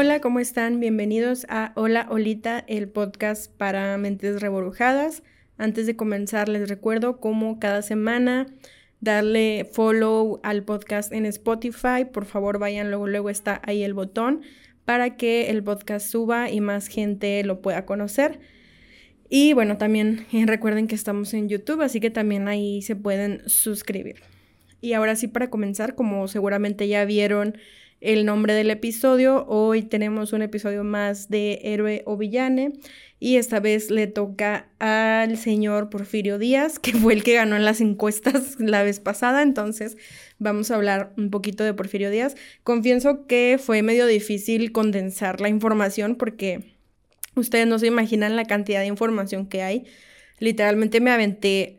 Hola, ¿cómo están? Bienvenidos a Hola Olita, el podcast para mentes reburujadas. Antes de comenzar, les recuerdo como cada semana darle follow al podcast en Spotify. Por favor, vayan luego, luego está ahí el botón para que el podcast suba y más gente lo pueda conocer. Y bueno, también eh, recuerden que estamos en YouTube, así que también ahí se pueden suscribir. Y ahora sí, para comenzar, como seguramente ya vieron el nombre del episodio. Hoy tenemos un episodio más de Héroe o Villane y esta vez le toca al señor Porfirio Díaz, que fue el que ganó en las encuestas la vez pasada. Entonces vamos a hablar un poquito de Porfirio Díaz. Confieso que fue medio difícil condensar la información porque ustedes no se imaginan la cantidad de información que hay. Literalmente me aventé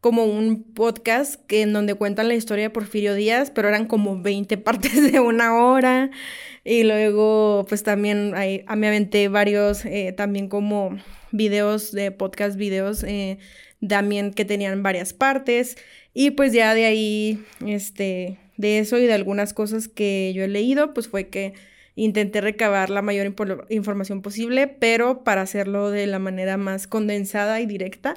como un podcast que en donde cuentan la historia de Porfirio Díaz, pero eran como 20 partes de una hora. Y luego, pues también hay, a mí aventé varios, eh, también como videos de podcast, videos eh, también que tenían varias partes. Y pues ya de ahí, este, de eso y de algunas cosas que yo he leído, pues fue que intenté recabar la mayor información posible, pero para hacerlo de la manera más condensada y directa,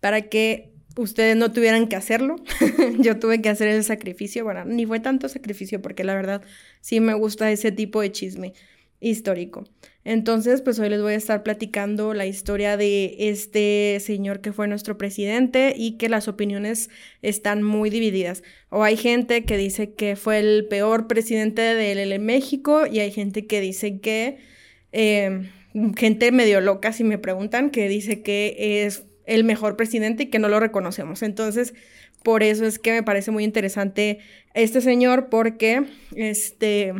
para que ustedes no tuvieran que hacerlo. yo tuve que hacer el sacrificio. Bueno, ni fue tanto sacrificio porque la verdad sí me gusta ese tipo de chisme histórico. Entonces, pues hoy les voy a estar platicando la historia de este señor que fue nuestro presidente y que las opiniones están muy divididas. O hay gente que dice que fue el peor presidente de México y hay gente que dice que, eh, gente medio loca si me preguntan, que dice que es el mejor presidente y que no lo reconocemos. Entonces, por eso es que me parece muy interesante este señor porque, este,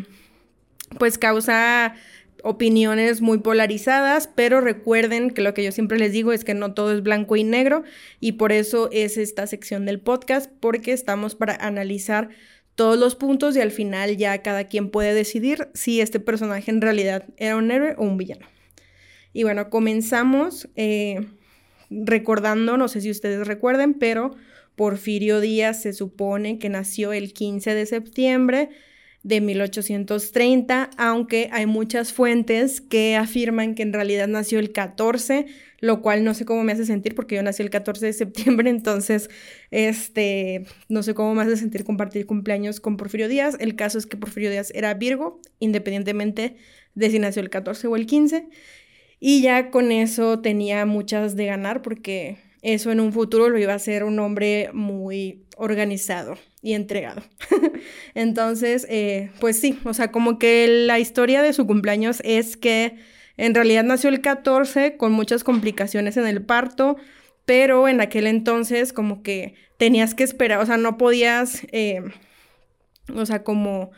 pues causa opiniones muy polarizadas, pero recuerden que lo que yo siempre les digo es que no todo es blanco y negro y por eso es esta sección del podcast porque estamos para analizar todos los puntos y al final ya cada quien puede decidir si este personaje en realidad era un héroe o un villano. Y bueno, comenzamos eh, recordando, no sé si ustedes recuerden, pero Porfirio Díaz se supone que nació el 15 de septiembre de 1830, aunque hay muchas fuentes que afirman que en realidad nació el 14, lo cual no sé cómo me hace sentir porque yo nací el 14 de septiembre, entonces este no sé cómo me hace sentir compartir cumpleaños con Porfirio Díaz. El caso es que Porfirio Díaz era Virgo, independientemente de si nació el 14 o el 15. Y ya con eso tenía muchas de ganar porque eso en un futuro lo iba a hacer un hombre muy organizado y entregado. Entonces, eh, pues sí, o sea, como que la historia de su cumpleaños es que en realidad nació el 14 con muchas complicaciones en el parto, pero en aquel entonces como que tenías que esperar, o sea, no podías, eh, o sea, como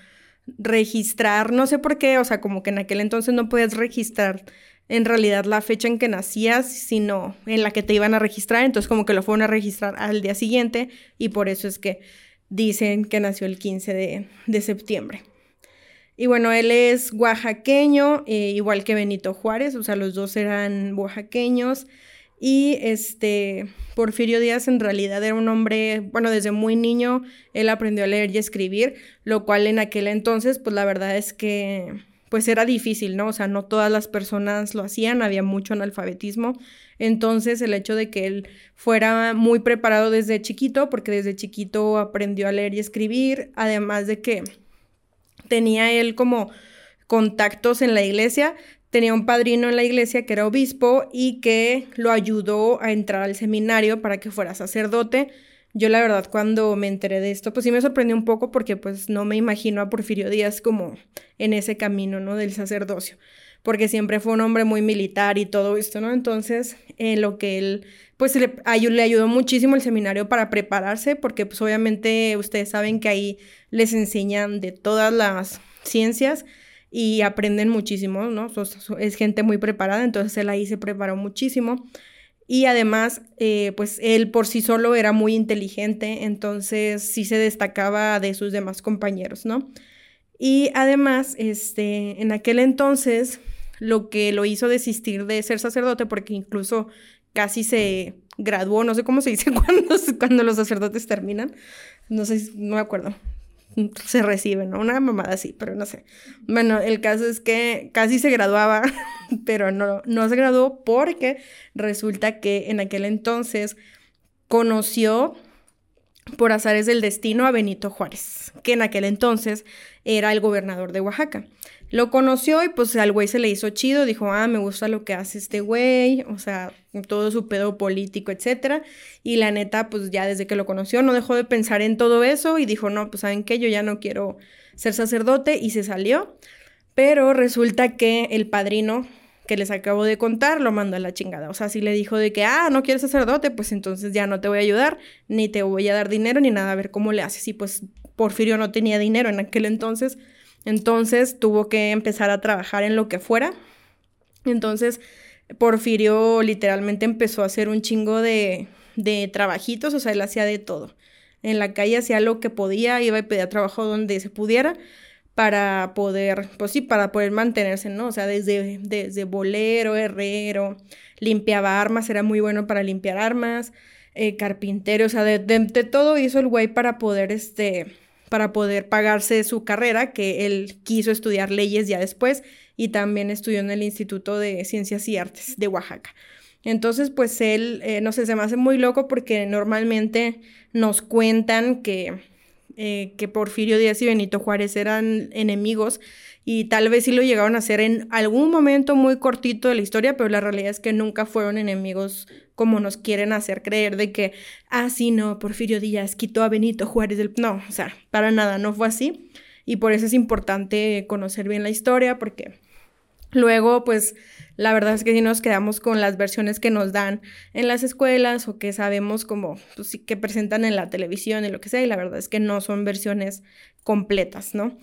registrar, no sé por qué, o sea, como que en aquel entonces no podías registrar en realidad la fecha en que nacías, sino en la que te iban a registrar. Entonces como que lo fueron a registrar al día siguiente y por eso es que dicen que nació el 15 de, septiembre. Y bueno, él es oaxaqueño, eh, igual que Benito Juárez, o sea, los dos eran oaxaqueños. Y este, Porfirio Díaz en realidad era un hombre, bueno, desde muy niño él aprendió a leer y escribir, lo cual en aquel entonces, pues la verdad es que pues era difícil, ¿no? O sea, no todas las personas lo hacían, había mucho analfabetismo. Entonces, el hecho de que él fuera muy preparado desde chiquito, porque desde chiquito aprendió a leer y escribir, además de que tenía él como contactos en la iglesia, tenía un padrino en la iglesia que era obispo y que lo ayudó a entrar al seminario para que fuera sacerdote yo la verdad cuando me enteré de esto, pues sí me sorprendió un poco porque pues no me imagino a Porfirio Díaz como en ese camino, ¿no? Del sacerdocio, porque siempre fue un hombre muy militar y todo esto, ¿no? Entonces, en lo que él, pues le, le ayudó muchísimo el seminario para prepararse, porque pues obviamente ustedes saben que ahí les enseñan de todas las ciencias y aprenden muchísimo, ¿no? Es gente muy preparada, entonces él ahí se preparó muchísimo. Y además, eh, pues él por sí solo era muy inteligente, entonces sí se destacaba de sus demás compañeros, ¿no? Y además, este, en aquel entonces, lo que lo hizo desistir de ser sacerdote, porque incluso casi se graduó, no sé cómo se dice cuando, cuando los sacerdotes terminan, no sé, no me acuerdo, se recibe, ¿no? Una mamada así, pero no sé. Bueno, el caso es que casi se graduaba, pero no, no se graduó porque resulta que en aquel entonces conoció por azares del destino a Benito Juárez, que en aquel entonces era el gobernador de Oaxaca. Lo conoció y pues al güey se le hizo chido, dijo, ah, me gusta lo que hace este güey, o sea, todo su pedo político, etcétera. Y la neta, pues ya desde que lo conoció no dejó de pensar en todo eso y dijo, no, pues saben qué, yo ya no quiero ser sacerdote y se salió. Pero resulta que el padrino que les acabo de contar lo mandó a la chingada. O sea, si le dijo de que, ah, no quieres sacerdote, pues entonces ya no te voy a ayudar, ni te voy a dar dinero, ni nada, a ver cómo le haces. Y pues Porfirio no tenía dinero en aquel entonces, entonces tuvo que empezar a trabajar en lo que fuera. Entonces Porfirio literalmente empezó a hacer un chingo de, de trabajitos, o sea, él hacía de todo. En la calle hacía lo que podía, iba y pedía trabajo donde se pudiera para poder, pues sí, para poder mantenerse, ¿no? O sea, desde, bolero, herrero, limpiaba armas, era muy bueno para limpiar armas, eh, carpintero, o sea, de, de, todo hizo el güey para poder, este, para poder pagarse su carrera, que él quiso estudiar leyes ya después y también estudió en el Instituto de Ciencias y Artes de Oaxaca. Entonces, pues él, eh, no sé, se me hace muy loco porque normalmente nos cuentan que eh, que Porfirio Díaz y Benito Juárez eran enemigos y tal vez sí lo llegaron a hacer en algún momento muy cortito de la historia, pero la realidad es que nunca fueron enemigos como nos quieren hacer creer de que, ah, sí, no, Porfirio Díaz quitó a Benito Juárez del... No, o sea, para nada, no fue así. Y por eso es importante conocer bien la historia, porque luego, pues, la verdad es que si nos quedamos con las versiones que nos dan en las escuelas o que sabemos como, pues que presentan en la televisión y lo que sea, y la verdad es que no son versiones completas, ¿no?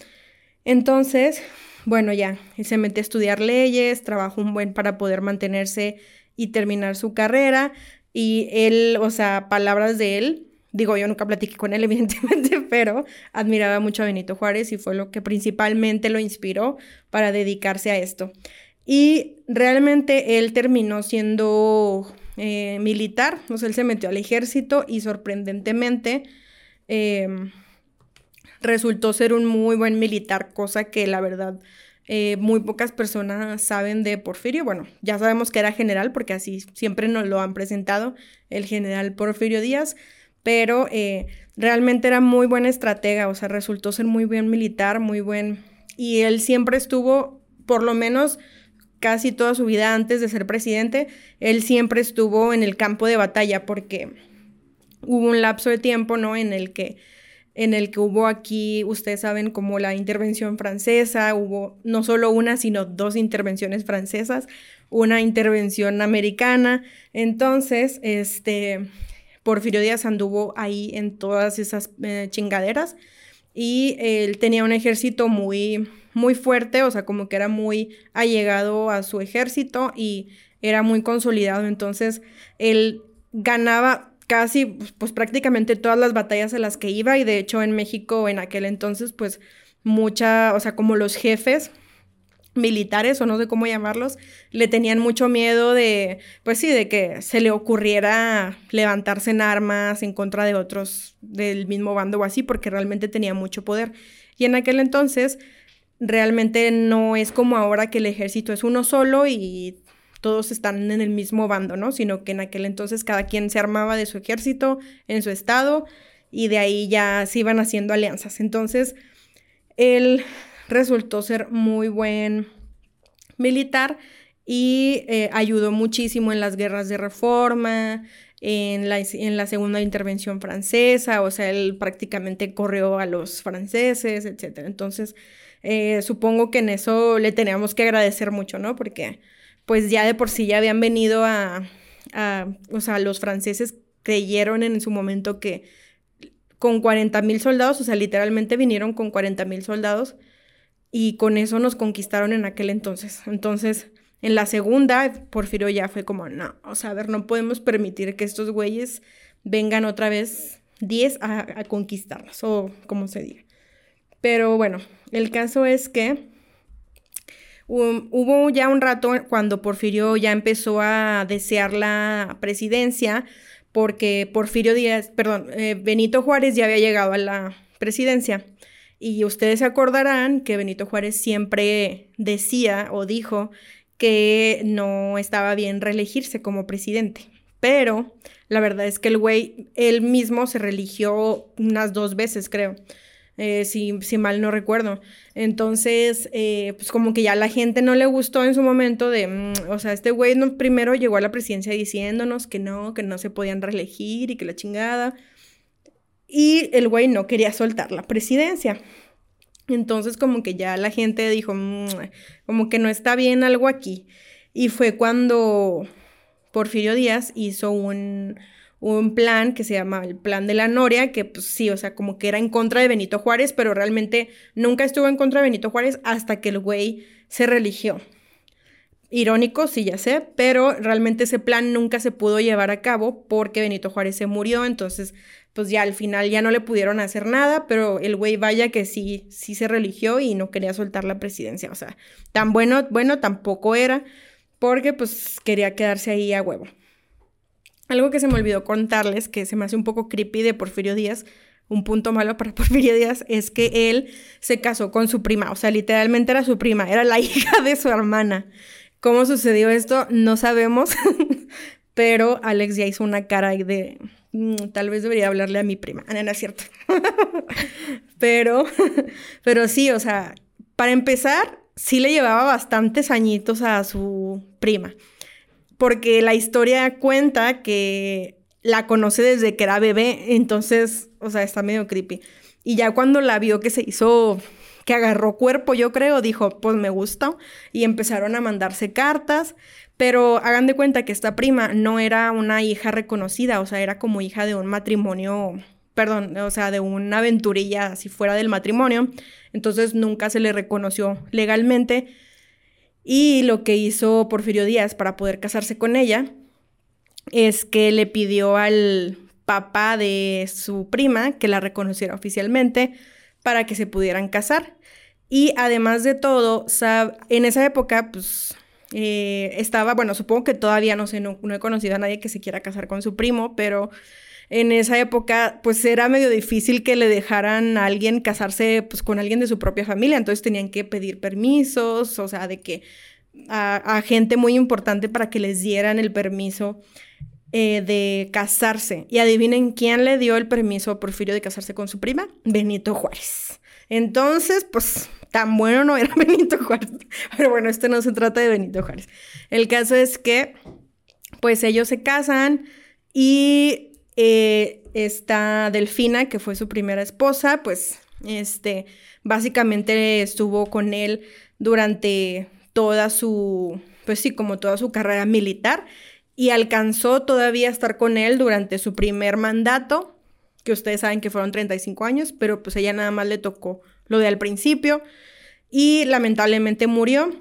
Entonces, bueno, ya, se mete a estudiar leyes, trabajó un buen para poder mantenerse y terminar su carrera, y él, o sea, palabras de él, digo, yo nunca platiqué con él, evidentemente, pero admiraba mucho a Benito Juárez y fue lo que principalmente lo inspiró para dedicarse a esto. Y realmente él terminó siendo eh, militar, o sea, él se metió al ejército y sorprendentemente em, resultó ser un muy buen militar, cosa que la verdad eh, muy pocas personas saben de Porfirio. Bueno, ya sabemos que era general porque así siempre nos lo han presentado, el general Porfirio Díaz, pero eh, realmente era muy buen estratega, o sea, resultó ser muy buen militar, muy buen... Y él siempre estuvo, por lo menos casi toda su vida antes de ser presidente, él siempre estuvo en el campo de batalla porque hubo un lapso de tiempo, ¿no? En el que en el que hubo aquí, ustedes saben, como la intervención francesa, hubo no solo una, sino dos intervenciones francesas, una intervención americana. Entonces, este, Porfirio Díaz anduvo ahí en todas esas eh, chingaderas y él tenía un ejército muy, muy fuerte, o sea, como que era muy allegado a su ejército y era muy consolidado, entonces él ganaba casi, pues, prácticamente todas las batallas a las que iba y de hecho en México en aquel entonces, pues mucha, o sea, como los jefes militares o no sé cómo llamarlos, le tenían mucho miedo de, pues sí, de que se le ocurriera levantarse en armas en contra de otros del mismo bando o así, porque realmente tenía mucho poder. Y en aquel entonces realmente no es como ahora que el ejército es uno solo y todos están en el mismo bando, ¿no? Sino que en aquel entonces cada quien se armaba de su ejército en su estado y de ahí ya se iban haciendo alianzas. Entonces, él resultó ser muy buen militar y eh, ayudó muchísimo en las guerras de reforma, en la, en la, segunda intervención francesa, o sea, él prácticamente corrió a los franceses, etc. Entonces, eh, supongo que en eso le teníamos que agradecer mucho, ¿no? Porque pues ya de por sí ya habían venido a, o sea, los franceses creyeron en su momento que con 40 mil soldados, o sea, literalmente vinieron con 40 mil soldados y con eso nos conquistaron en aquel entonces. Entonces, en la segunda, Porfirio ya fue como, no, o sea, a ver, no podemos permitir que estos güeyes vengan otra vez 10 a, a o como se diga. Pero bueno, el caso es que hubo ya un rato cuando Porfirio ya empezó a desear la presidencia, porque Porfirio Díaz, perdón, eh, Benito Juárez ya había llegado a la presidencia. Y ustedes se acordarán que Benito Juárez siempre decía o dijo que no estaba bien reelegirse como presidente. Pero la verdad es que el güey, él mismo se religió unas dos veces, creo. Eh, si, si, mal no recuerdo. Entonces, eh, pues como que ya la gente no le gustó en su momento de, mm, o sea, este güey primero llegó a la presidencia diciéndonos que no, que no se podían reelegir y que la chingada y el güey no quería soltar la presidencia. Entonces como que ya la gente dijo, mm, como que no está bien algo aquí. Y fue cuando Porfirio Díaz hizo un, un plan que se llama el Plan de la Noria, que pues sí, o sea, como que era en contra de Benito Juárez, pero realmente nunca estuvo en contra de Benito Juárez hasta que el güey se religió. Irónico, sí, ya sé, pero realmente ese plan nunca se pudo llevar a cabo porque Benito Juárez se murió, entonces pues ya al final ya no le pudieron hacer nada, pero el güey vaya que sí, sí se religió y no quería soltar la presidencia, o sea, tan bueno, bueno tampoco era, porque pues quería quedarse ahí a huevo. Algo que se me olvidó contarles, que se me hace un poco creepy de Porfirio Díaz, un punto malo para Porfirio Díaz es que él se casó con su prima, o sea, literalmente era su prima, era la hija de su hermana. ¿Cómo sucedió esto? No sabemos, pero Alex ya hizo una cara de Mm, tal vez debería hablarle a mi prima. Ah, no, es cierto. pero, pero sí, o sea, para empezar, sí le llevaba bastantes añitos a su prima. Porque la historia cuenta que la conoce desde que era bebé, entonces, o sea, está medio creepy. Y ya cuando la vio que se hizo, que agarró cuerpo, yo creo, dijo, pues me gusta. Y empezaron a mandarse cartas. Pero hagan de cuenta que esta prima no era una hija reconocida, o sea, era como hija de un matrimonio, perdón, o sea, de una aventurilla así fuera del matrimonio. Entonces nunca se le reconoció legalmente. Y lo que hizo Porfirio Díaz para poder casarse con ella es que le pidió al papá de su prima que la reconociera oficialmente para que se pudieran casar. Y además de todo, en esa época, pues eh, estaba, bueno, supongo que todavía no sé, no, he conocido a nadie que se quiera casar con su primo, pero en esa época pues era medio difícil que le dejaran a alguien casarse pues con alguien de su propia familia, entonces tenían que pedir permisos, o sea, de que a, gente muy importante para que les dieran el permiso eh, de casarse. Y adivinen quién le dio el permiso a Porfirio de casarse con su prima, Benito Juárez. Entonces, pues tan bueno no era Benito Juárez. Pero bueno, esto no se trata de Benito Juárez. El caso es que, pues ellos se casan y eh, esta Delfina, que fue su primera esposa, pues, este, básicamente estuvo con él durante toda su, pues sí, como toda su carrera militar y alcanzó todavía a estar con él durante su primer mandato, que ustedes saben que fueron 35 años, pero pues ella nada más le tocó lo de al principio, y lamentablemente murió.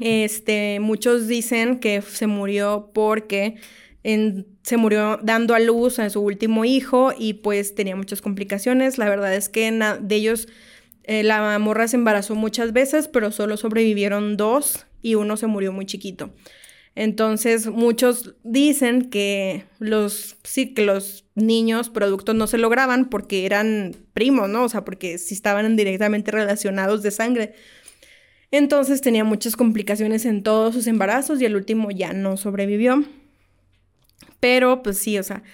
Este, muchos dicen que se murió porque se murió dando a luz a su último hijo y pues tenía muchas complicaciones. La verdad es que de ellos eh, la morra se embarazó muchas veces, pero solo sobrevivieron dos y uno se murió muy chiquito. Entonces, muchos dicen que los, sí, que los niños productos no se lograban porque eran primos, ¿no? O sea, porque sí estaban directamente relacionados de sangre. Entonces tenía muchas complicaciones en todos sus embarazos y el último ya no sobrevivió. Pero, pues sí, o sea.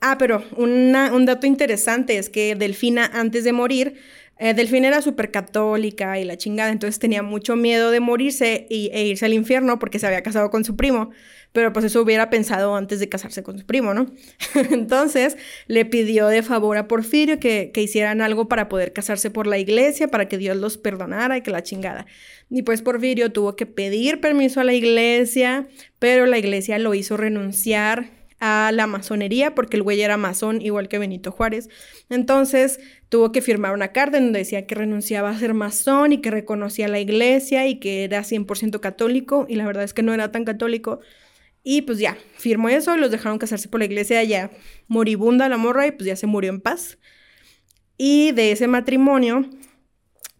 Ah, pero un dato interesante es que Delfina, antes de morir, eh, Delfín era súper católica y la chingada, entonces tenía mucho miedo de morirse y, e irse al infierno porque se había casado con su primo, pero pues eso hubiera pensado antes de casarse con su primo, ¿no? entonces le pidió de favor a Porfirio que, que hicieran algo para poder casarse por la iglesia, para que Dios los perdonara y que la chingada. Y pues Porfirio tuvo que pedir permiso a la iglesia, pero la iglesia lo hizo renunciar a la masonería porque el güey era masón igual que Benito Juárez. Entonces tuvo que firmar una carta en donde decía que renunciaba a ser masón y que reconocía la iglesia y que era 100% católico y la verdad es que no era tan católico. Y pues ya, firmó eso los dejaron casarse por la iglesia ya moribunda la morra y pues ya se murió en paz. Y de ese matrimonio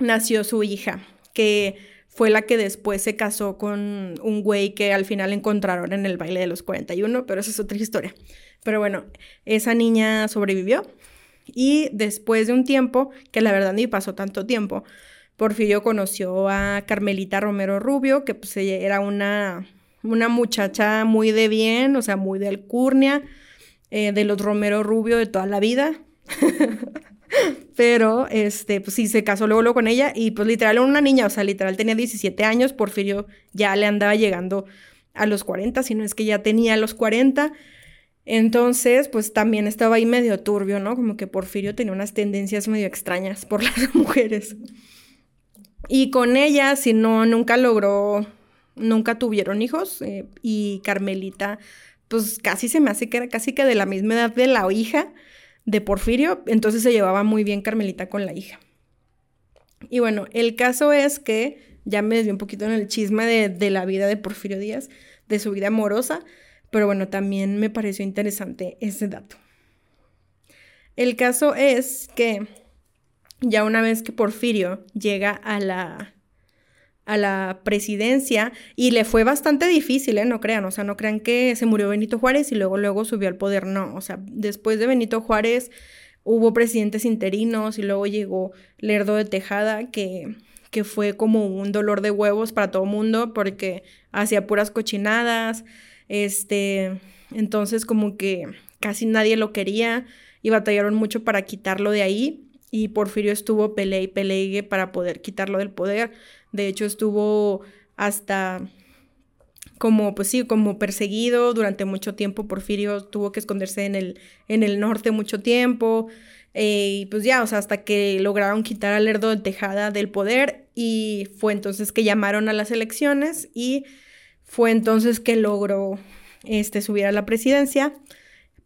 nació su hija, que fue la que después se casó con un güey que al final encontraron en el baile de los 41, pero esa es otra historia. Pero bueno, esa niña sobrevivió Y después de un tiempo, que la verdad ni pasó tanto tiempo, Porfirio conoció a Carmelita Romero Rubio, que pues era una, una muchacha muy de bien, o sea, muy de alcurnia, eh, de los Romero Rubio de toda la vida. Pero, este, pues sí, se casó luego, con ella y pues literal era una niña, o sea, literal tenía 17 años, Porfirio ya le andaba llegando a los 40, si no es que ya tenía los 40. Entonces, pues también estaba ahí medio turbio, ¿no? Como que Porfirio tenía unas tendencias medio extrañas por las mujeres. Y con ella, si no, nunca logró, nunca tuvieron hijos. Eh, y Carmelita, pues casi se me hace que era casi que de la misma edad de la hija de Porfirio. Entonces se llevaba muy bien Carmelita con la hija. Y bueno, el caso es que ya me desvió un poquito en el chisme de, de la vida de Porfirio Díaz, de su vida amorosa. Pero bueno, también me pareció interesante ese dato. El caso es que ya una vez que Porfirio llega a la, a la presidencia y le fue bastante difícil, ¿eh? No crean, o sea, no crean que se murió Benito Juárez y luego, luego subió al poder, no, o sea, después de Benito Juárez hubo presidentes interinos y luego llegó Lerdo de Tejada, que, que fue como un dolor de huevos para todo mundo porque hacía puras cochinadas, este, entonces como que casi nadie lo quería y batallaron mucho para quitarlo de ahí y Porfirio estuvo pele y pelegue para poder quitarlo del poder. De hecho, estuvo hasta como, pues sí, como perseguido durante mucho tiempo. Porfirio tuvo que esconderse en el, en el norte mucho tiempo. Eh, y pues ya, o sea, hasta que lograron quitar a Lerdo de Tejada del poder y fue entonces que llamaron a las elecciones y fue entonces que logró este, subir a la presidencia.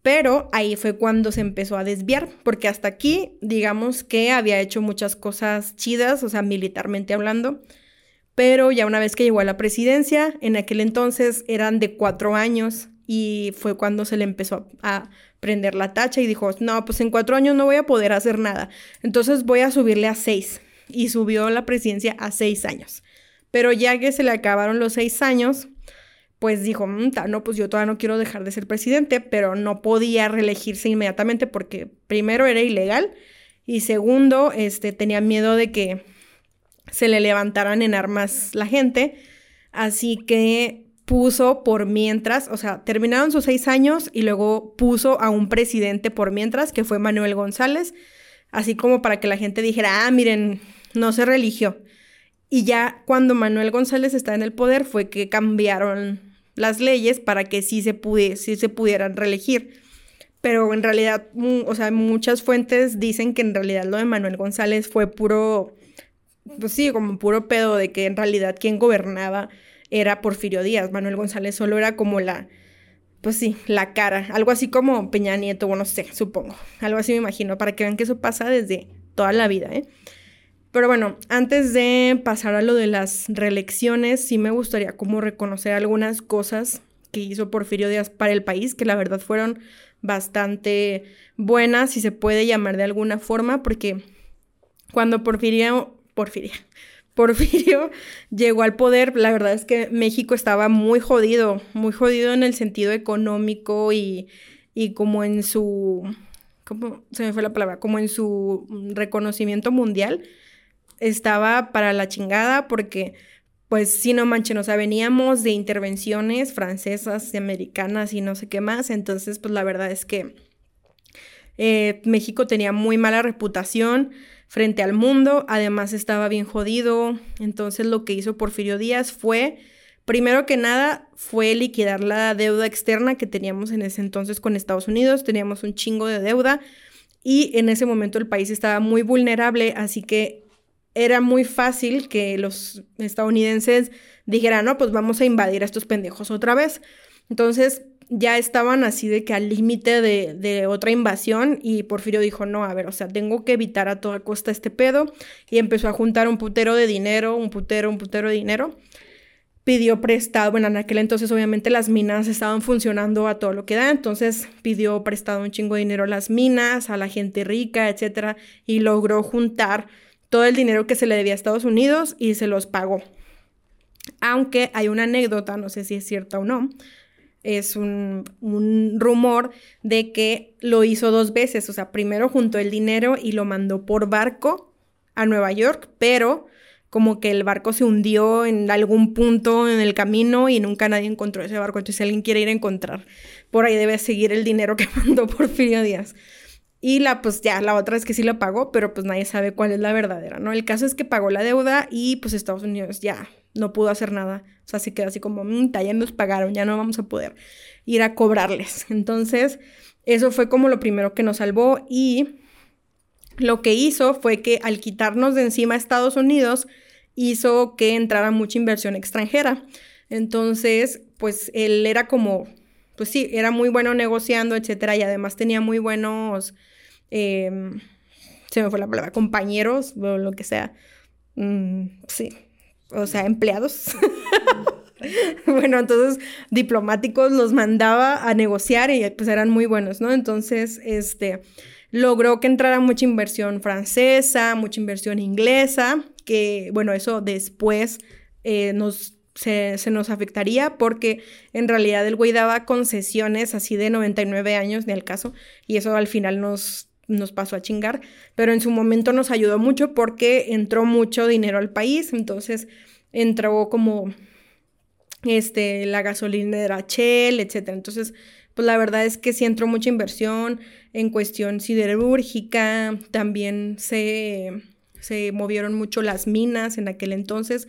Pero ahí fue cuando se empezó a desviar, porque hasta aquí, digamos que había hecho muchas cosas chidas, o sea, militarmente hablando, pero ya una vez que llegó a la presidencia, en aquel entonces eran de cuatro años y fue cuando se le empezó a prender la tacha y dijo, no, pues en cuatro años no voy a poder hacer nada, entonces voy a subirle a seis. Y subió la presidencia a seis años. Pero ya que se le acabaron los seis años, pues dijo, no, pues yo todavía no quiero dejar de ser presidente, pero no podía reelegirse inmediatamente porque primero era ilegal y segundo, este, tenía miedo de que se le levantaran en armas la gente, así que puso por mientras, o sea, terminaron sus seis años y luego puso a un presidente por mientras, que fue Manuel González, así como para que la gente dijera, ah, miren, no se religió. Y ya cuando Manuel González está en el poder fue que cambiaron las leyes para que sí se, sí se pudieran reelegir. Pero en realidad, o sea, muchas fuentes dicen que en realidad lo de Manuel González fue puro, pues sí, como puro pedo de que en realidad quien gobernaba era Porfirio Díaz. Manuel González solo era como la, pues sí, la cara. Algo así como Peña Nieto, bueno, no sé, supongo. Algo así me imagino, para que vean que eso pasa desde toda la vida, ¿eh? Pero bueno, antes de pasar a lo de las reelecciones, sí me gustaría como reconocer algunas cosas que hizo Porfirio Díaz para el país, que la verdad fueron bastante buenas, si se puede llamar de alguna forma, porque cuando Porfirio, Porfirio, Porfirio llegó al poder, la verdad es que México estaba muy jodido, muy jodido en el sentido económico y, y como en su, ¿cómo se me fue la palabra? Como en su reconocimiento mundial estaba para la chingada porque, pues, si no manchen, o sea, veníamos de intervenciones francesas y americanas y no sé qué más, entonces, pues, la verdad es que eh, México tenía muy mala reputación frente al mundo, además estaba bien jodido, entonces lo que hizo Porfirio Díaz fue... Primero que nada fue liquidar la deuda externa que teníamos en ese entonces con Estados Unidos, teníamos un chingo de deuda y en ese momento el país estaba muy vulnerable, así que era muy fácil que los estadounidenses dijeran, no, pues vamos a invadir a estos pendejos otra vez. Entonces ya estaban así de que al límite de, otra invasión y Porfirio dijo, no, a ver, o sea, tengo que evitar a toda costa este pedo y empezó a juntar un putero de dinero, un putero, un putero de dinero. Pidió prestado, bueno, en aquel entonces obviamente las minas estaban funcionando a todo lo que da, entonces pidió prestado un chingo de dinero a las minas, a la gente rica, etcétera, y logró juntar todo el dinero que se le debía a Estados Unidos y se los pagó. Aunque hay una anécdota, no sé si es cierta o no, es un, rumor de que lo hizo dos veces, o sea, primero juntó el dinero y lo mandó por barco a Nueva York, pero como que el barco se hundió en algún punto en el camino y nunca nadie encontró ese barco, entonces si alguien quiere ir a encontrar, por ahí debe seguir el dinero que mandó Porfirio Díaz. Y la, pues ya, la otra es que sí lo pagó, pero pues nadie sabe cuál es la verdadera, ¿no? El caso es que pagó la deuda y pues Estados Unidos ya no pudo hacer nada. O sea, se quedó así como, mmm, ya nos pagaron, ya no vamos a poder ir a cobrarles. Entonces, eso fue como lo primero que nos salvó y lo que hizo fue que al quitarnos de encima Estados Unidos, hizo que entrara mucha inversión extranjera. Entonces, pues él era como, pues sí, era muy bueno negociando, etcétera, y además tenía muy buenos, em, se me fue la palabra, compañeros, o lo que sea. Mm, sí, o sea, empleados. bueno, entonces diplomáticos los mandaba a negociar y pues eran muy buenos, ¿no? Entonces, este, logró que entrara mucha inversión francesa, mucha inversión inglesa, que bueno, eso después eh, nos se, nos afectaría porque en realidad el güey daba concesiones así de 99 años, ni al caso, y eso al final nos nos pasó a chingar, pero en su momento nos ayudó mucho porque entró mucho dinero al país, entonces entró como este, la gasolinera Shell, etc. Entonces, pues la verdad es que sí entró mucha inversión en cuestión siderúrgica, también se, se movieron mucho las minas en aquel entonces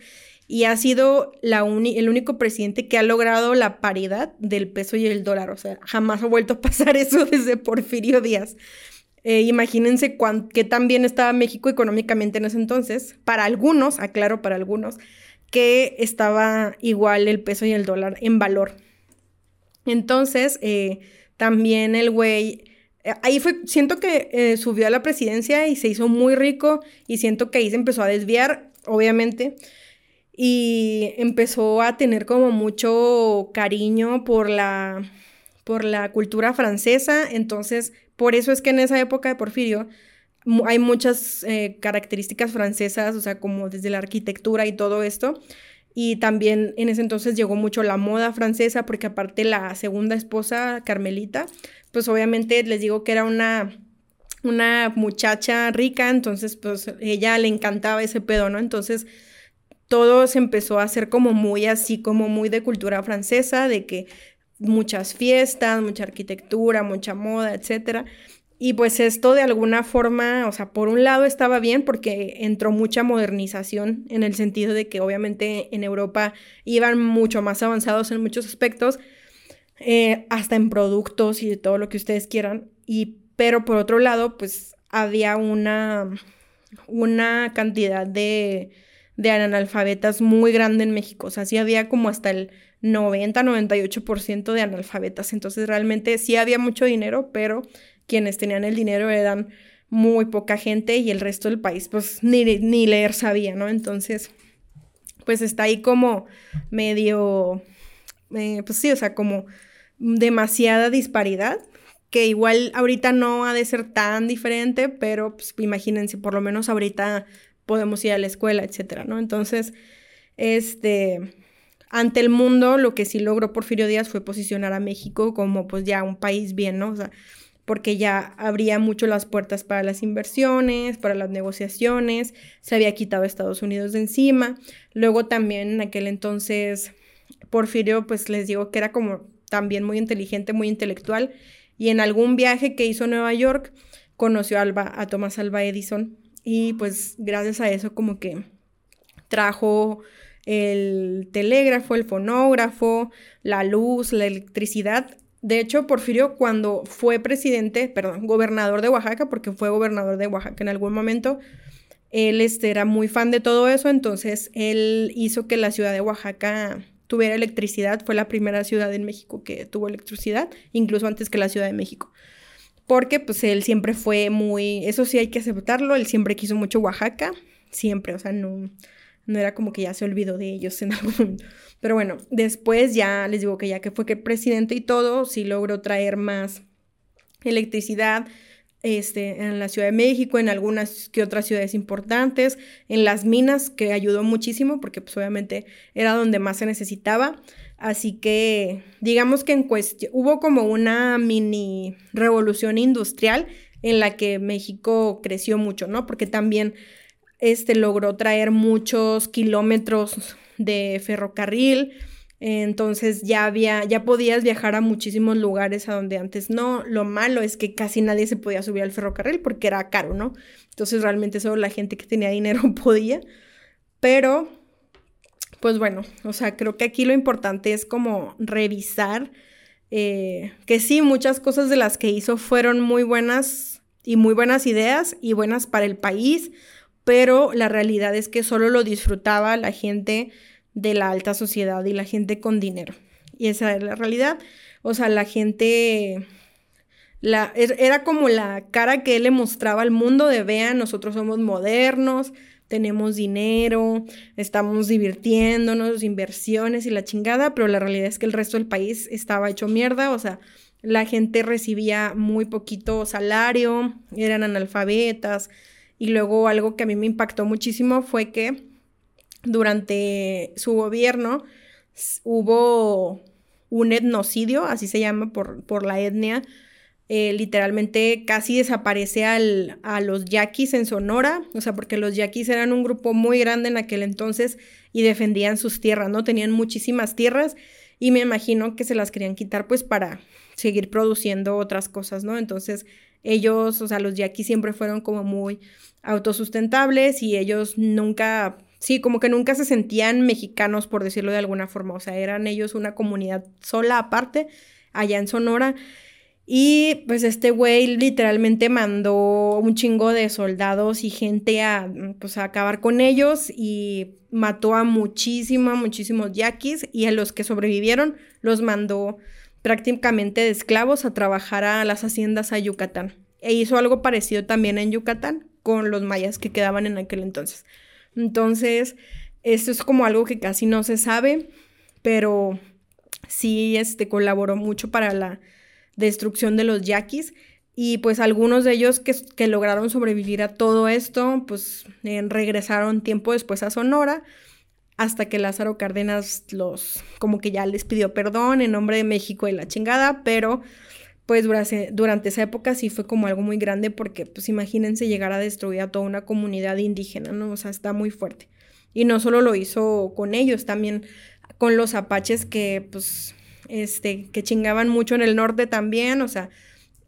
y ha sido la el único presidente que ha logrado la paridad del peso y el dólar, o sea, jamás ha vuelto a pasar eso desde Porfirio Díaz. Eh, imagínense qué tan bien estaba México económicamente en ese entonces. Para algunos, aclaro, para algunos, que estaba igual el peso y el dólar en valor. Entonces, eh, también el güey, eh, ahí fue, siento que subió a la presidencia y se hizo muy rico y siento que ahí se empezó a desviar, obviamente, y empezó a tener como mucho cariño por la, por la cultura francesa, entonces por eso es que en esa época de Porfirio hay muchas eh, características francesas, o sea, como desde la arquitectura y todo esto. Y también en ese entonces llegó mucho la moda francesa, porque aparte la segunda esposa, Carmelita, pues obviamente les digo que era una, una muchacha rica, entonces pues ella le encantaba ese pedo, ¿no? Entonces todo se empezó a hacer como muy así, como muy de cultura francesa, de que muchas fiestas, mucha arquitectura, mucha moda, etc. Y pues esto de alguna forma, o sea, por un lado estaba bien porque entró mucha modernización en el sentido de que obviamente en Europa iban mucho más avanzados en muchos aspectos, eh, hasta en productos y de todo lo que ustedes quieran. Y, pero por otro lado, pues había una, una cantidad de, de analfabetas muy grande en México. O sea, sí había como hasta el 90-98% de analfabetas. Entonces realmente sí había mucho dinero, pero quienes tenían el dinero eran muy poca gente y el resto del país pues ni, ni leer sabía, ¿no? Entonces pues está ahí como medio, eh, pues sí, o sea, como demasiada disparidad, que igual ahorita no ha de ser tan diferente, pero pues imagínense, por lo menos ahorita podemos ir a la escuela, etcétera, ¿no? Entonces, este, ante el mundo, lo que sí logró Porfirio Díaz fue posicionar a México como pues ya un país bien, ¿no? O sea, porque ya abría mucho las puertas para las inversiones, para las negociaciones, se había quitado a Estados Unidos de encima. Luego también en aquel entonces Porfirio, pues les digo que era como también muy inteligente, muy intelectual, y en algún viaje que hizo a Nueva York conoció a, Alba, a Thomas Alba Edison y pues gracias a eso como que trajo el telégrafo, el fonógrafo, la luz, la electricidad. De hecho, Porfirio cuando fue presidente, perdón, gobernador de Oaxaca, porque fue gobernador de Oaxaca en algún momento, él este, era muy fan de todo eso, entonces él hizo que la ciudad de Oaxaca tuviera electricidad, fue la primera ciudad en México que tuvo electricidad, incluso antes que la Ciudad de México. Porque pues él siempre fue muy, eso sí hay que aceptarlo, él siempre quiso mucho Oaxaca, siempre, o sea, no, no era como que ya se olvidó de ellos en algún... Pero bueno, después ya les digo que ya que fue que presidente y todo, sí logró traer más electricidad este, en la Ciudad de México, en algunas que otras ciudades importantes, en las minas, que ayudó muchísimo, porque pues obviamente era donde más se necesitaba. Así que digamos que en cuestión hubo como una mini revolución industrial en la que México creció mucho, ¿no? Porque también este logró traer muchos kilómetros de ferrocarril, entonces ya había, ya podías viajar a muchísimos lugares a donde antes no. Lo malo es que casi nadie se podía subir al ferrocarril porque era caro, ¿no? Entonces realmente solo la gente que tenía dinero podía. Pero, pues bueno, o sea, creo que aquí lo importante es como revisar eh, que sí, muchas cosas de las que hizo fueron muy buenas y muy buenas ideas y buenas para el país, pero la realidad es que solo lo disfrutaba la gente de la alta sociedad y la gente con dinero. Y esa es la realidad. O sea, la gente... La, er, era como la cara que él le mostraba al mundo de vean, nosotros somos modernos, tenemos dinero, estamos divirtiéndonos, inversiones y la chingada, pero la realidad es que el resto del país estaba hecho mierda, o sea, la gente recibía muy poquito salario, eran analfabetas, y luego algo que a mí me impactó muchísimo fue que durante su gobierno hubo un etnocidio, así se llama por, por la etnia, eh, literalmente casi desaparece al, a los yaquis en Sonora, o sea, porque los yaquis eran un grupo muy grande en aquel entonces y defendían sus tierras, ¿no? Tenían muchísimas tierras y me imagino que se las querían quitar pues para seguir produciendo otras cosas, ¿no? Entonces ellos, o sea, los yaquis siempre fueron como muy autosustentables y ellos nunca Sí, como que nunca se sentían mexicanos, por decirlo de alguna forma. O sea, eran ellos una comunidad sola aparte, allá en Sonora. Y pues este güey literalmente mandó un chingo de soldados y gente a, pues, a acabar con ellos y mató a muchísimos, muchísimos yaquis y a los que sobrevivieron los mandó prácticamente de esclavos a trabajar a las haciendas a Yucatán. E hizo algo parecido también en Yucatán con los mayas que quedaban en aquel entonces. Entonces, esto es como algo que casi no se sabe, pero sí este, colaboró mucho para la destrucción de los yaquis. Y pues algunos de ellos que, lograron sobrevivir a todo esto, pues eh, regresaron tiempo después a Sonora, hasta que Lázaro Cárdenas los, como que ya les pidió perdón en nombre de México y la chingada, pero pues durante, durante, esa época sí fue como algo muy grande porque pues imagínense llegar a destruir a toda una comunidad indígena, ¿no? O sea, está muy fuerte. Y no solo lo hizo con ellos, también con los apaches que pues, este, que chingaban mucho en el norte también, o sea,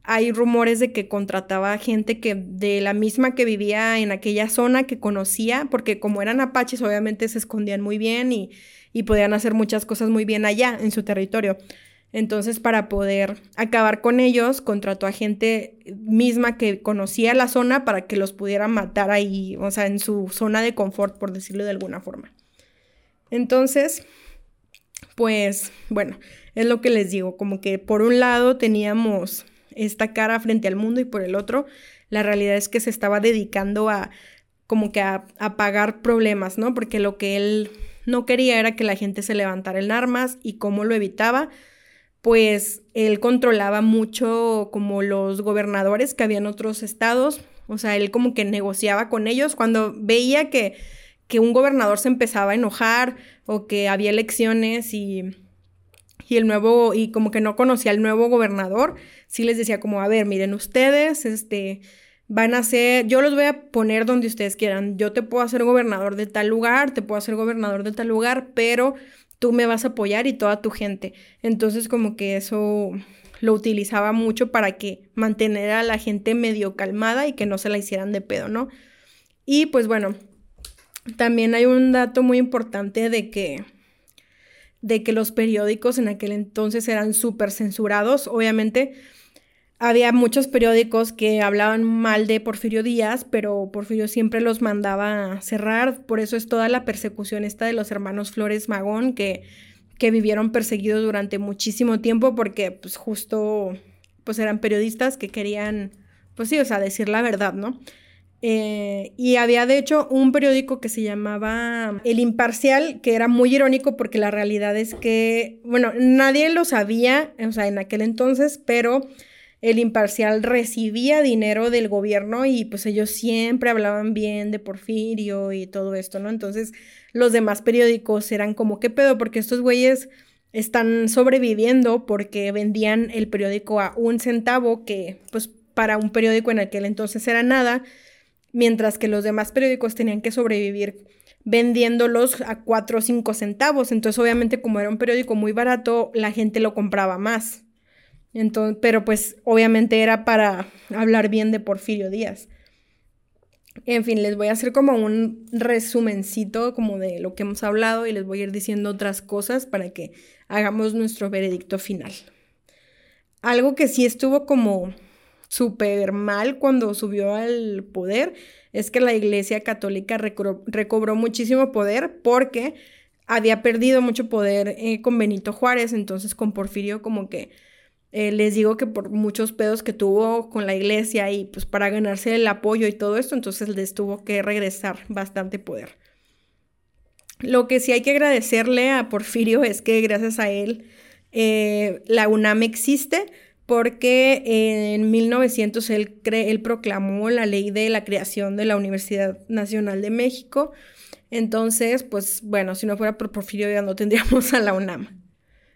hay rumores de que contrataba gente que de la misma que vivía en aquella zona que conocía, porque como eran apaches obviamente se escondían muy bien y, y podían hacer muchas cosas muy bien allá en su territorio. Entonces, para poder acabar con ellos, contrató a gente misma que conocía la zona para que los pudiera matar ahí, o sea, en su zona de confort, por decirlo de alguna forma. Entonces, pues, bueno, es lo que les digo, como que por un lado teníamos esta cara frente al mundo y por el otro, la realidad es que se estaba dedicando a como que a, pagar problemas, ¿no? Porque lo que él no quería era que la gente se levantara en armas y cómo lo evitaba, pues él controlaba mucho como los gobernadores que había en otros estados, o sea, él como que negociaba con ellos cuando veía que, que un gobernador se empezaba a enojar o que había elecciones y, y el nuevo, y como que no conocía al nuevo gobernador, sí les decía como, a ver, miren ustedes, este, van a ser, yo los voy a poner donde ustedes quieran, yo te puedo hacer gobernador de tal lugar, te puedo hacer gobernador de tal lugar, pero tú me vas a apoyar y toda tu gente. Entonces como que eso lo utilizaba mucho para que mantener a la gente medio calmada y que no se la hicieran de pedo, ¿no? Y pues bueno, también hay un dato muy importante de que de que los periódicos en aquel entonces eran súper censurados, obviamente había muchos periódicos que hablaban mal de Porfirio Díaz, pero Porfirio siempre los mandaba a cerrar, por eso es toda la persecución esta de los hermanos Flores Magón, que, que vivieron perseguidos durante muchísimo tiempo porque pues justo pues eran periodistas que querían, pues sí, o sea, decir la verdad, ¿no? Eh, y había de hecho un periódico que se llamaba El Imparcial, que era muy irónico porque la realidad es que, bueno, nadie lo sabía, o sea, en aquel entonces, pero el imparcial recibía dinero del gobierno y pues ellos siempre hablaban bien de Porfirio y todo esto, ¿no? Entonces los demás periódicos eran como, ¿qué pedo? Porque estos güeyes están sobreviviendo porque vendían el periódico a un centavo, que pues para un periódico en aquel entonces era nada, mientras que los demás periódicos tenían que sobrevivir vendiéndolos a cuatro o cinco centavos. Entonces, obviamente, como era un periódico muy barato, la gente lo compraba más. Entonces, pero pues obviamente era para hablar bien de Porfirio Díaz. En fin, les voy a hacer como un resumencito como de lo que hemos hablado y les voy a ir diciendo otras cosas para que hagamos nuestro veredicto final. Algo que sí estuvo como súper mal cuando subió al poder es que la Iglesia Católica recobró muchísimo poder porque había perdido mucho poder eh, con Benito Juárez, entonces con Porfirio como que eh, les digo que por muchos pedos que tuvo con la iglesia y pues para ganarse el apoyo y todo esto, entonces les tuvo que regresar bastante poder. Lo que sí hay que agradecerle a Porfirio es que gracias a él eh, la UNAM existe porque en 1900 él, proclamó la ley de la creación de la Universidad Nacional de México. Entonces, pues bueno, si no fuera por Porfirio ya no tendríamos a la UNAM,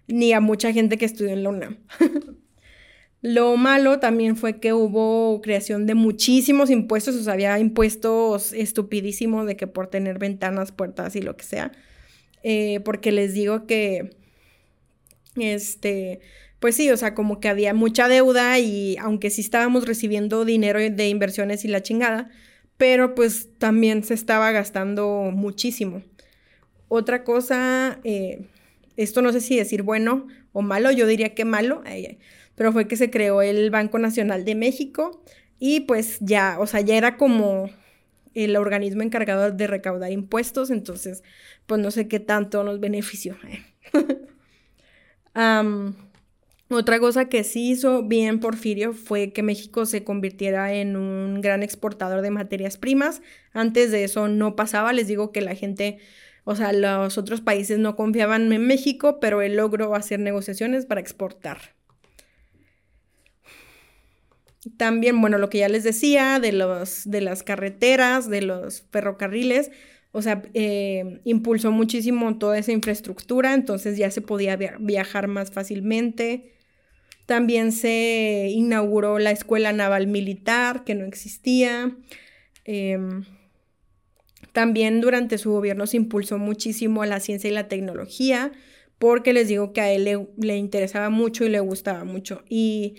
ni a mucha gente que estudió en la UNAM. Lo malo también fue que hubo creación de muchísimos impuestos, o sea, había impuestos estupidísimos de que por tener ventanas, puertas y lo que sea. Eh, porque les digo que, este, pues sí, o sea, como que había mucha deuda y aunque sí estábamos recibiendo dinero de inversiones y la chingada, pero pues también se estaba gastando muchísimo. Otra cosa, eh, esto no sé si decir bueno o malo, yo diría que malo, pero fue que se creó el Banco Nacional de México y pues ya, o sea, ya era como el organismo encargado de recaudar impuestos, entonces pues no sé qué tanto nos benefició. Otra cosa que sí hizo bien Porfirio fue que México se convirtiera en un gran exportador de materias primas. Antes de eso no pasaba, les digo que la gente, o sea, los otros países no confiaban en México, pero él logró hacer negociaciones para exportar. También, bueno, lo que ya les decía de, los, de las carreteras, de los ferrocarriles, o sea, eh, impulsó muchísimo toda esa infraestructura, entonces ya se podía viajar más fácilmente. También se inauguró la Escuela Naval Militar, que no existía. Em, también durante su gobierno se impulsó muchísimo la ciencia y la tecnología, porque les digo que a él le, interesaba mucho y le gustaba mucho. Y,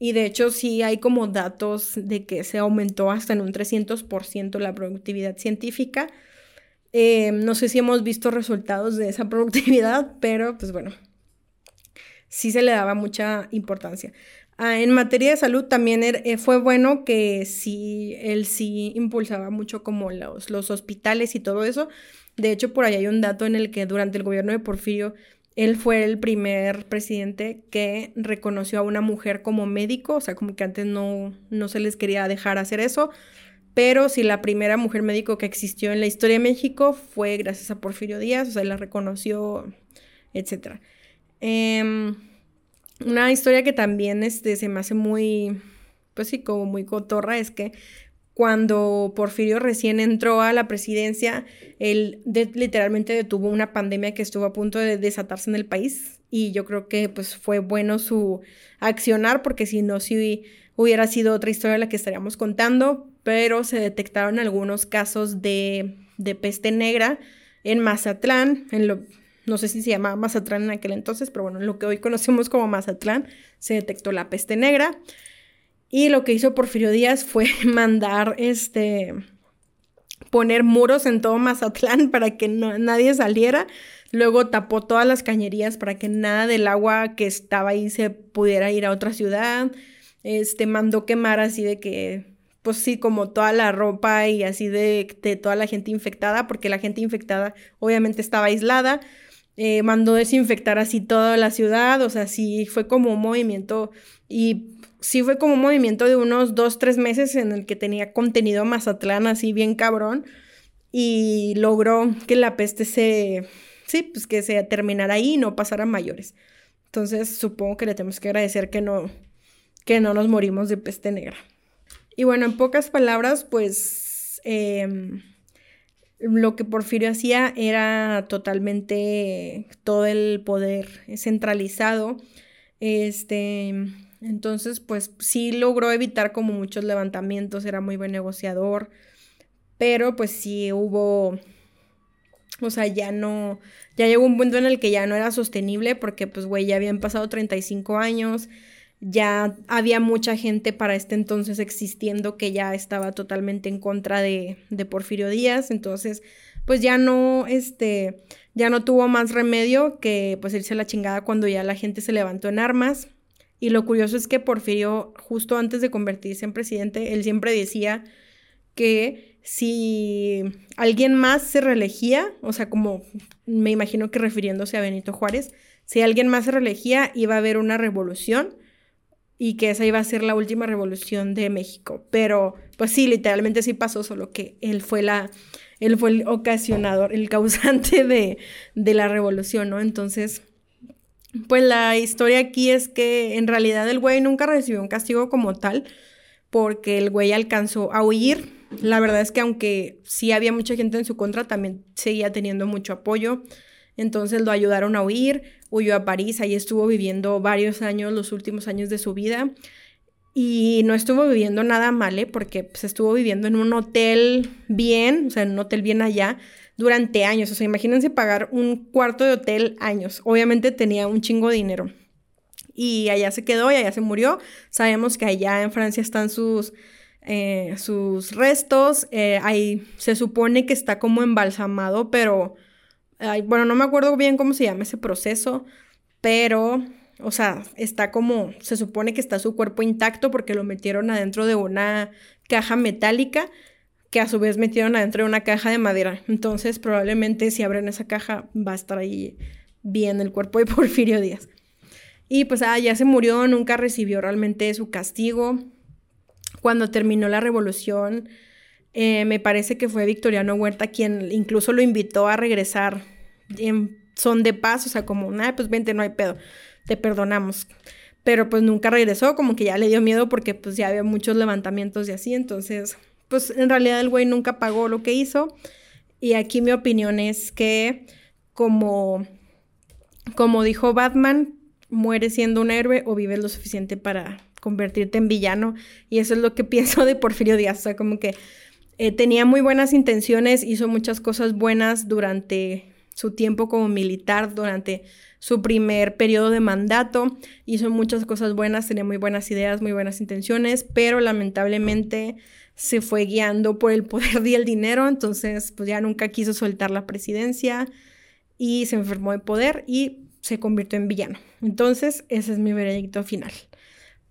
de hecho sí hay como datos de que se aumentó hasta en un 300% la productividad científica. Em, no sé si hemos visto resultados de esa productividad, pero pues bueno, sí se le daba mucha importancia. Ah, en materia de salud también er, eh, fue bueno que sí, él sí impulsaba mucho como los, hospitales y todo eso. De hecho, por ahí hay un dato en el que durante el gobierno de Porfirio, él fue el primer presidente que reconoció a una mujer como médico, o sea, como que antes no, no se les quería dejar hacer eso, pero sí la primera mujer médico que existió en la historia de México fue gracias a Porfirio Díaz, o sea, la reconoció, etcétera. Em, una historia que también este, se me hace muy, pues sí, como muy cotorra, es que cuando Porfirio recién entró a la presidencia, él literalmente detuvo una pandemia que estuvo a punto de desatarse en el país y yo creo que pues fue bueno su accionar porque si no, si hubiera sido otra historia la que estaríamos contando, pero se detectaron algunos casos de, de peste negra en Mazatlán, en lo, no sé si se llamaba Mazatlán en aquel entonces, pero bueno, lo que hoy conocemos como Mazatlán, se detectó la peste negra. Y lo que hizo Porfirio Díaz fue mandar este poner muros en todo Mazatlán para que nadie saliera. Luego tapó todas las cañerías para que nada del agua que estaba ahí se pudiera ir a otra ciudad. Este mandó quemar así de que pues sí, como toda la ropa y así de, de toda la gente infectada, porque la gente infectada obviamente estaba aislada. Eh, mandó desinfectar así toda la ciudad, o sea, sí fue como un movimiento y sí fue como un movimiento de unos dos, tres meses en el que tenía contenido Mazatlán así bien cabrón y logró que la peste se, sí, pues que se terminara ahí y no pasara a mayores. Entonces supongo que le tenemos que agradecer que no, que no nos morimos de peste negra. Y bueno, en pocas palabras, pues... Em, lo que Porfirio hacía era totalmente todo el poder centralizado. Este, entonces, pues sí logró evitar como muchos levantamientos, era muy buen negociador, pero pues sí hubo, o sea, ya no, ya llegó un punto en el que ya no era sostenible porque pues, güey, ya habían pasado 35 años, ya había mucha gente para este entonces existiendo que ya estaba totalmente en contra de, de Porfirio Díaz, entonces pues ya no, este, ya no tuvo más remedio que pues irse a la chingada cuando ya la gente se levantó en armas. Y lo curioso es que Porfirio, justo antes de convertirse en presidente, él siempre decía que si alguien más se reelegía, o sea, como me imagino que refiriéndose a Benito Juárez, si alguien más se reelegía, iba a haber una revolución y que esa iba a ser la última revolución de México. Pero, pues sí, literalmente sí pasó, solo que él fue la, él fue el ocasionador, el causante de, de la revolución, ¿no? Entonces, pues la historia aquí es que en realidad el güey nunca recibió un castigo como tal, porque el güey alcanzó a huir. La verdad es que aunque sí había mucha gente en su contra, también seguía teniendo mucho apoyo. Entonces lo ayudaron a huir, huyó a París, ahí estuvo viviendo varios años, los últimos años de su vida. Y no estuvo viviendo nada mal, ¿eh? porque pues, estuvo viviendo en un hotel bien, o sea, en un hotel bien allá, durante años. O sea, imagínense pagar un cuarto de hotel años. Obviamente tenía un chingo de dinero. Y allá se quedó y allá se murió. Sabemos que allá en Francia están sus, eh, sus restos. Eh, ahí se supone que está como embalsamado, pero bueno, no me acuerdo bien cómo se llama ese proceso, pero, o sea, está como, se supone que está su cuerpo intacto porque lo metieron adentro de una caja metálica que a su vez metieron adentro de una caja de madera. Entonces, probablemente si abren esa caja va a estar ahí bien el cuerpo de Porfirio Díaz. Y pues ah, ya se murió, nunca recibió realmente su castigo. Cuando terminó la revolución, eh, me parece que fue Victoriano Huerta quien incluso lo invitó a regresar son de paz, o sea, como, nada, pues vente, no hay pedo, te perdonamos. Pero pues nunca regresó, como que ya le dio miedo porque pues ya había muchos levantamientos y así, entonces, pues en realidad el güey nunca pagó lo que hizo. Y aquí mi opinión es que como, como dijo Batman, mueres siendo un héroe o vives lo suficiente para convertirte en villano. Y eso es lo que pienso de Porfirio Díaz, o sea, como que eh, tenía muy buenas intenciones, hizo muchas cosas buenas durante su tiempo como militar, durante su primer periodo de mandato, hizo muchas cosas buenas, tenía muy buenas ideas, muy buenas intenciones, pero lamentablemente se fue guiando por el poder y el dinero, entonces pues ya nunca quiso soltar la presidencia y se enfermó de poder y se convirtió en villano. Entonces ese es mi veredicto final.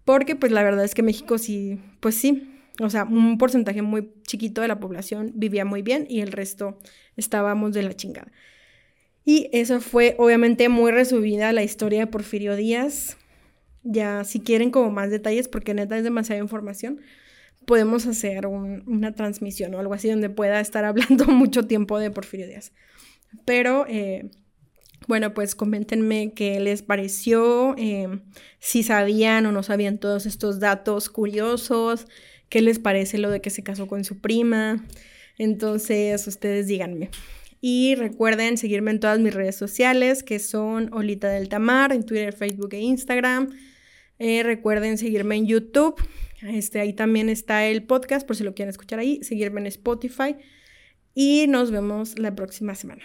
Porque pues la verdad es que México sí, pues sí, o sea, un porcentaje muy chiquito de la población vivía muy bien y el resto estábamos de la chingada. Y eso fue obviamente muy resumida la historia de Porfirio Díaz. Ya si quieren como más detalles, porque neta es demasiada información, podemos hacer una transmisión o algo así donde pueda estar hablando mucho tiempo de Porfirio Díaz. Pero eh, bueno, pues coméntenme qué les pareció, eh, si sabían o no sabían todos estos datos curiosos, qué les parece lo de que se casó con su prima. Entonces, ustedes díganme. Y recuerden seguirme en todas mis redes sociales, que son Olita del Tamar, en Twitter, Facebook e Instagram. Eh, recuerden seguirme en YouTube. Este, ahí también está el podcast, por si lo quieren escuchar ahí. Seguirme en Spotify. Y nos vemos la próxima semana.